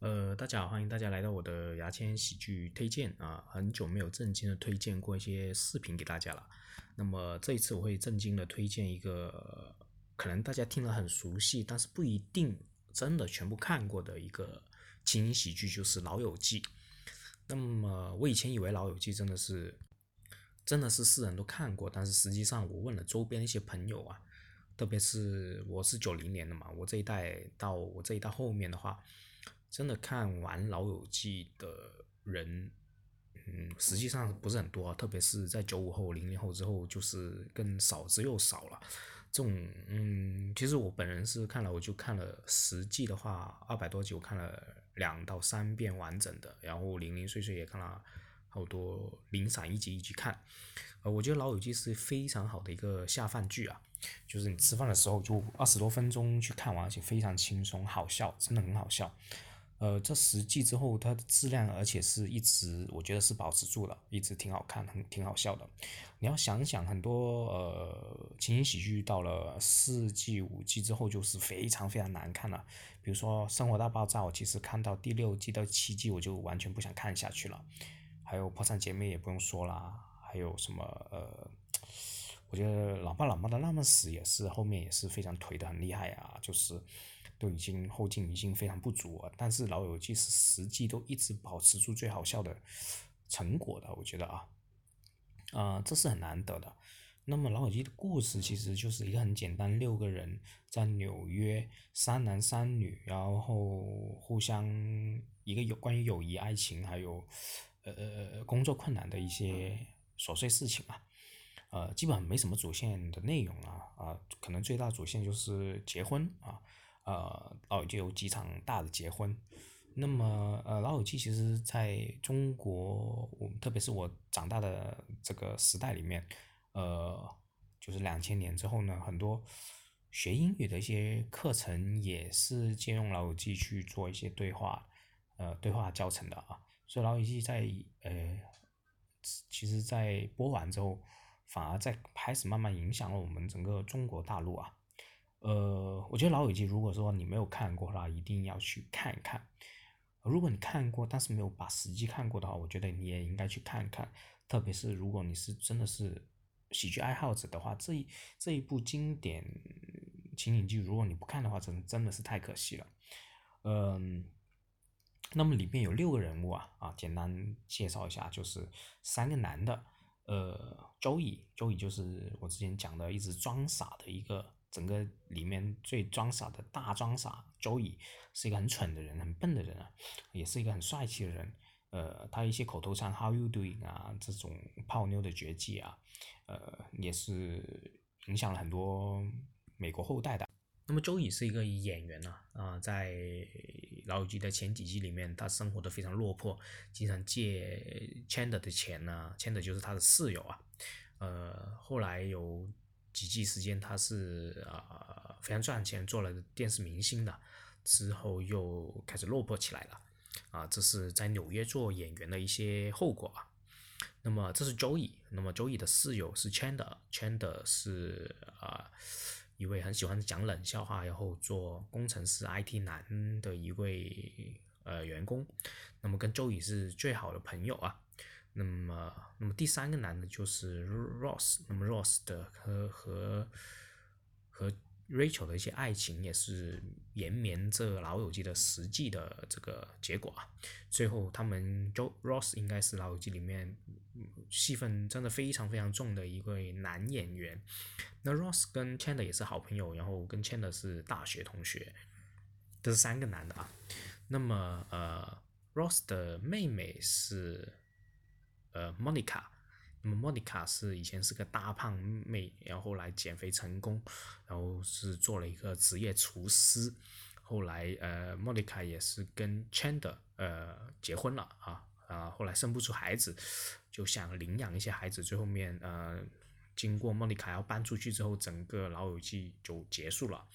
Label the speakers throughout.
Speaker 1: 呃，大家好，欢迎大家来到我的牙签喜剧推荐啊！很久没有正经的推荐过一些视频给大家了。那么这一次我会正经的推荐一个可能大家听了很熟悉，但是不一定真的全部看过的一个情景喜剧，就是《老友记》。那么我以前以为《老友记》真的是真的是世人都看过，但是实际上我问了周边一些朋友啊，特别是我是九零年的嘛，我这一代到我这一代后面的话。真的看完《老友记》的人，嗯，实际上不是很多，特别是在九五后、零零后之后，就是更少之又少了。这种，嗯，其实我本人是看了，我就看了实际的话，二百多集我看了两到三遍完整的，然后零零碎碎也看了好多零散一集一集看。呃，我觉得《老友记》是非常好的一个下饭剧啊，就是你吃饭的时候就二十多分钟去看完，而且非常轻松好笑，真的很好笑。呃，这十季之后，它的质量而且是一直，我觉得是保持住了，一直挺好看，很挺好笑的。你要想想，很多呃情景喜剧到了四季、五季之后，就是非常非常难看了。比如说《生活大爆炸》，我其实看到第六季到七季，我就完全不想看下去了。还有《破产姐妹》也不用说了，还有什么呃，我觉得《老爸老妈的浪漫史》也是后面也是非常颓的很厉害啊，就是。都已经后劲已经非常不足了，但是《老友记》是实际都一直保持住最好笑的成果的，我觉得啊，啊，这是很难得的。那么《老友记》的故事其实就是一个很简单，六个人在纽约，三男三女，然后互相一个有关于友谊、爱情，还有呃工作困难的一些琐碎事情啊，呃，基本上没什么主线的内容啊，啊，可能最大主线就是结婚啊。呃，老友记有几场大的结婚，那么呃，老友记其实在中国，我特别是我长大的这个时代里面，呃，就是两千年之后呢，很多学英语的一些课程也是借用老友记去做一些对话，呃，对话教程的啊，所以老友记在呃，其实在播完之后，反而在开始慢慢影响了我们整个中国大陆啊。呃，我觉得《老友记》如果说你没有看过的话，一定要去看一看。如果你看过，但是没有把实际看过的话，我觉得你也应该去看看。特别是如果你是真的是喜剧爱好者的话，这一这一部经典情景剧，如果你不看的话，真真的是太可惜了。嗯，那么里面有六个人物啊啊，简单介绍一下，就是三个男的，呃，周易，周易就是我之前讲的一直装傻的一个。整个里面最装傻的大装傻周乙是一个很蠢的人，很笨的人啊，也是一个很帅气的人。呃，他一些口头禅 “How you doing” 啊，这种泡妞的绝技啊，呃，也是影响了很多美国后代的。那么周乙是一个演员呢，啊，在老友记的前几季里面，他生活的非常落魄，经常借 Chandler 的钱呢，Chandler 就是他的室友啊。呃，后来有。几季时间，他是啊非常赚钱，做了电视明星的，之后又开始落魄起来了，啊，这是在纽约做演员的一些后果啊。那么这是 Joey，那么 Joey 的室友是 Chandler，Chandler 是啊一位很喜欢讲冷笑话，然后做工程师 IT 男的一位呃员工，那么跟 Joey 是最好的朋友啊。那么，那么第三个男的就是 Ross，那么 Ross 的和和和 Rachel 的一些爱情也是延绵着老友记的实际的这个结果啊。最后，他们 Jo Ross 应该是老友记里面戏份真的非常非常重的一位男演员。那 Ross 跟 Chandler 也是好朋友，然后跟 Chandler 是大学同学，这是三个男的啊。那么，呃，Ross 的妹妹是。呃，Monica，那么 Monica 是以前是个大胖妹，然后来减肥成功，然后是做了一个职业厨师。后来呃，Monica 也是跟 Chandler 呃结婚了啊啊，后来生不出孩子，就想领养一些孩子。最后面呃，经过 Monica 要搬出去之后，整个老友记就结束了。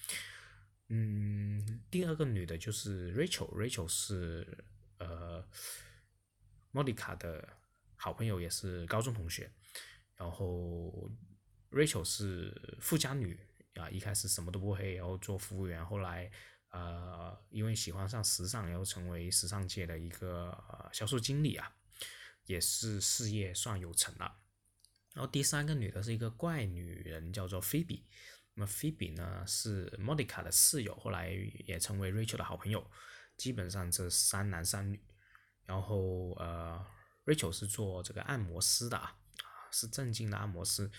Speaker 1: 嗯，第二个女的就是 Rachel，Rachel 是呃 Monica 的。好朋友也是高中同学，然后 Rachel 是富家女啊，一开始什么都不会，然后做服务员，后来呃，因为喜欢上时尚，然后成为时尚界的一个销售经理啊，也是事业算有成了。然后第三个女的是一个怪女人，叫做菲比。那么菲比呢是莫妮卡的室友，后来也成为 Rachel 的好朋友。基本上这三男三女。然后呃，Rachel 是做这个按摩师的啊，是正经的按摩师。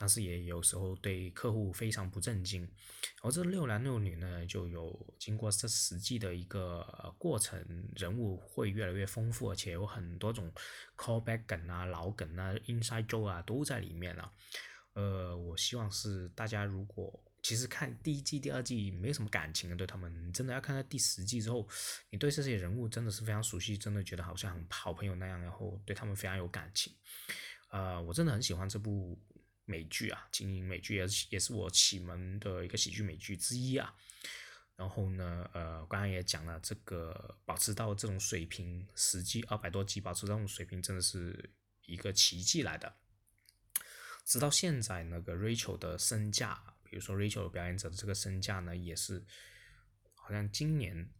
Speaker 1: 但是也有时候对客户非常不正经，然后这六男六女呢，就有经过这实际的一个过程，人物会越来越丰富，而且有很多种 callback 梗啊、老梗啊、inside joke 啊都在里面了。呃，我希望是大家如果其实看第一季、第二季没什么感情的，对他们真的要看到第十季之后，你对这些人物真的是非常熟悉，真的觉得好像好朋友那样，然后对他们非常有感情。呃，我真的很喜欢这部。美剧啊，精英美剧也是也是我启蒙的一个喜剧美剧之一啊。然后呢，呃，刚刚也讲了，这个保持到这种水平，十季二百多集保持这种水平，真的是一个奇迹来的。直到现在，那个 Rachel 的身价，比如说 Rachel 表演者的这个身价呢，也是好像今年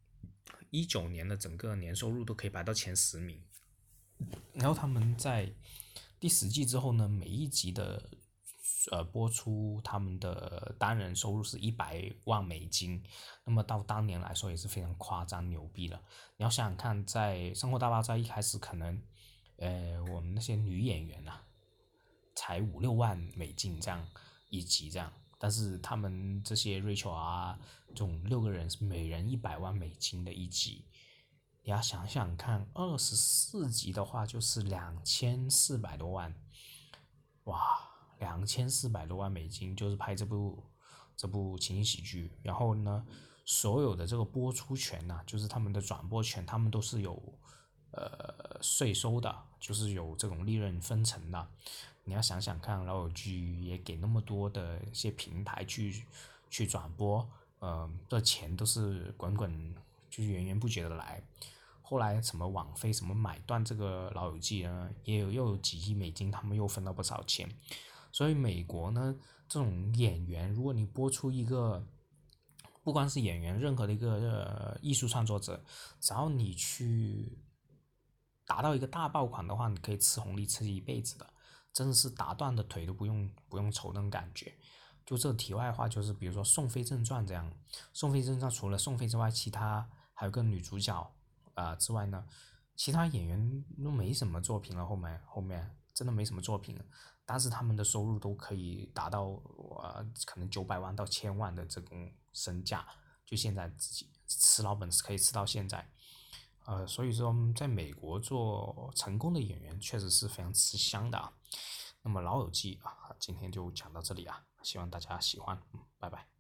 Speaker 1: 一九年的整个年收入都可以排到前十名。然后他们在第十季之后呢，每一集的。呃，播出他们的单人收入是一百万美金，那么到当年来说也是非常夸张牛逼了。你要想想看，在《生活大爆炸》一开始可能，呃，我们那些女演员呐，才五六万美金这样一集这样，但是他们这些 Rachel 啊，这种六个人是每人一百万美金的一集。你要想想看，二十四集的话就是两千四百多万，哇！两千四百多万美金就是拍这部这部情景喜剧，然后呢，所有的这个播出权呢，就是他们的转播权，他们都是有呃税收的，就是有这种利润分成的。你要想想看，老友记也给那么多的一些平台去去转播，呃，这钱都是滚滚就是源源不绝的来。后来什么网飞什么买断这个老友记呢，也有又有几亿美金，他们又分到不少钱。所以美国呢，这种演员，如果你播出一个，不光是演员，任何的一个呃艺术创作者，只要你去达到一个大爆款的话，你可以吃红利吃一辈子的，真的是打断的腿都不用不用愁那种感觉。就这题外话，就是比如说《宋飞正传》这样，《宋飞正传》除了宋飞之外，其他还有个女主角啊之外呢，其他演员都没什么作品了，后面后面真的没什么作品了。但是他们的收入都可以达到呃，可能九百万到千万的这种身价，就现在自己吃老本可以吃到现在，呃，所以说在美国做成功的演员确实是非常吃香的啊。那么老友记啊，今天就讲到这里啊，希望大家喜欢，嗯，拜拜。